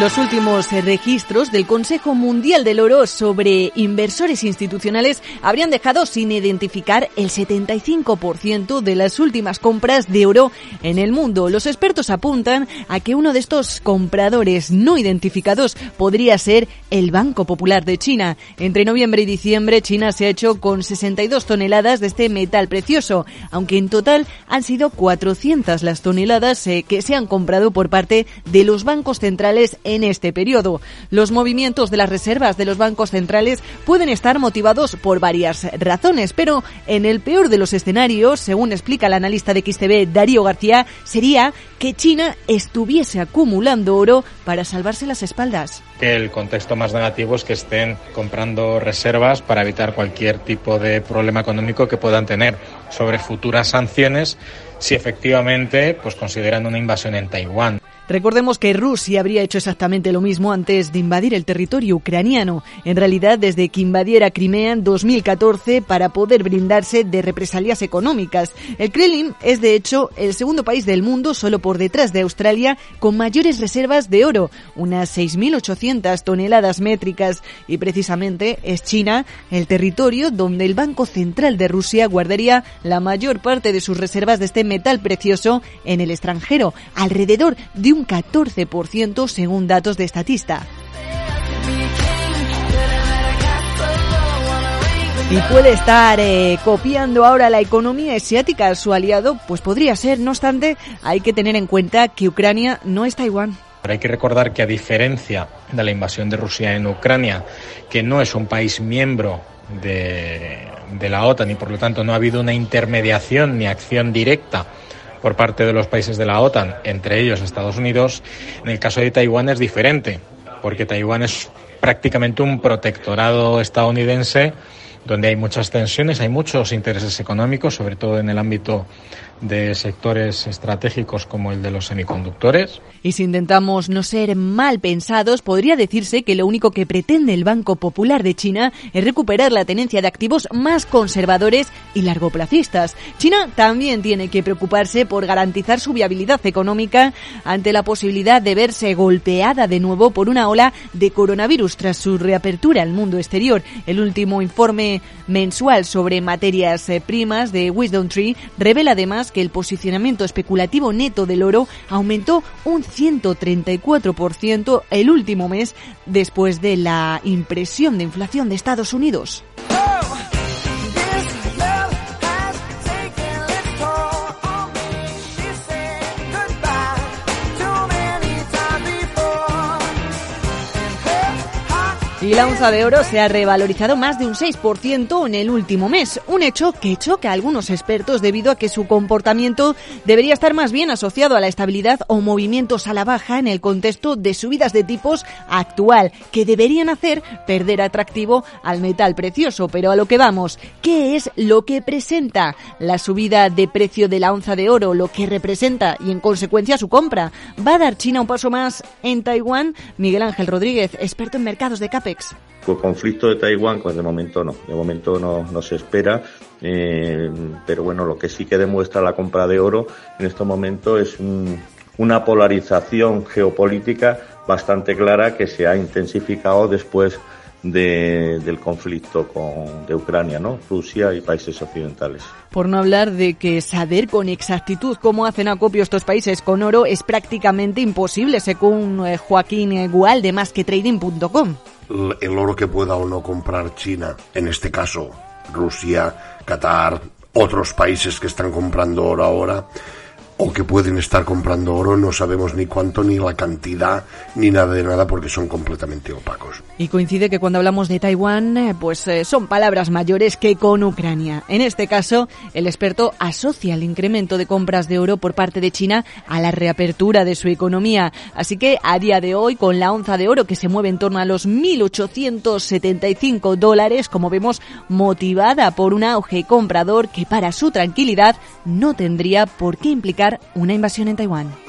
Los últimos registros del Consejo Mundial del Oro sobre inversores institucionales habrían dejado sin identificar el 75% de las últimas compras de oro en el mundo. Los expertos apuntan a que uno de estos compradores no identificados podría ser el Banco Popular de China. Entre noviembre y diciembre, China se ha hecho con 62 toneladas de este metal precioso, aunque en total han sido 400 las toneladas eh, que se han comprado por parte de los bancos centrales en este periodo. Los movimientos de las reservas de los bancos centrales pueden estar motivados por varias razones, pero en el peor de los escenarios, según explica el analista de XTB Darío García, sería que China estuviese acumulando oro para salvarse las espaldas. El contexto más negativo es que estén comprando reservas para evitar cualquier tipo de problema económico que puedan tener sobre futuras sanciones si efectivamente pues consideran una invasión en Taiwán. Recordemos que Rusia habría hecho exactamente lo mismo antes de invadir el territorio ucraniano. En realidad, desde que invadiera Crimea en 2014 para poder brindarse de represalias económicas. El Kremlin es, de hecho, el segundo país del mundo, solo por detrás de Australia, con mayores reservas de oro, unas 6.800 toneladas métricas. Y precisamente es China el territorio donde el Banco Central de Rusia guardaría la mayor parte de sus reservas de este metal precioso en el extranjero, alrededor de un 14% según datos de Estatista. Y puede estar eh, copiando ahora la economía asiática a su aliado, pues podría ser. No obstante, hay que tener en cuenta que Ucrania no es Taiwán. Pero hay que recordar que a diferencia de la invasión de Rusia en Ucrania, que no es un país miembro de, de la OTAN y por lo tanto no ha habido una intermediación ni acción directa por parte de los países de la OTAN, entre ellos Estados Unidos. En el caso de Taiwán es diferente, porque Taiwán es prácticamente un protectorado estadounidense donde hay muchas tensiones, hay muchos intereses económicos, sobre todo en el ámbito de sectores estratégicos como el de los semiconductores. Y si intentamos no ser mal pensados, podría decirse que lo único que pretende el Banco Popular de China es recuperar la tenencia de activos más conservadores y largoplacistas. China también tiene que preocuparse por garantizar su viabilidad económica ante la posibilidad de verse golpeada de nuevo por una ola de coronavirus tras su reapertura al mundo exterior. El último informe mensual sobre materias eh, primas de Wisdom Tree revela además que el posicionamiento especulativo neto del oro aumentó un 134% el último mes después de la impresión de inflación de Estados Unidos. Y la onza de oro se ha revalorizado más de un 6% en el último mes, un hecho que choca a algunos expertos debido a que su comportamiento debería estar más bien asociado a la estabilidad o movimientos a la baja en el contexto de subidas de tipos actual, que deberían hacer perder atractivo al metal precioso. Pero a lo que vamos, ¿qué es lo que presenta la subida de precio de la onza de oro, lo que representa y en consecuencia su compra? ¿Va a dar China un paso más en Taiwán? Miguel Ángel Rodríguez, experto en mercados de El conflicto de Taiwán, pues de momento no, de momento no, no se espera, eh, pero bueno, lo que sí que demuestra la compra de oro en este momento es una polarización geopolítica bastante clara que se ha intensificado después del conflicto con, de Ucrania, ¿no? Rusia y países occidentales. Por no hablar de que saber con exactitud cómo hacen acopio estos países con oro es prácticamente imposible, según eh, Joaquín Gual de masquetrading.com el oro que pueda o no comprar China, en este caso Rusia, Qatar, otros países que están comprando oro ahora, o que pueden estar comprando oro, no sabemos ni cuánto, ni la cantidad, ni nada de nada, porque son completamente opacos. Y coincide que cuando hablamos de Taiwán, eh, pues eh, son palabras mayores que con Ucrania. En este caso, el experto asocia el incremento de compras de oro por parte de China a la reapertura de su economía. Así que a día de hoy, con la onza de oro que se mueve en torno a los 1.875 dólares, como vemos, motivada por un auge comprador que para su tranquilidad no tendría por qué implicar una invasión en Taiwán.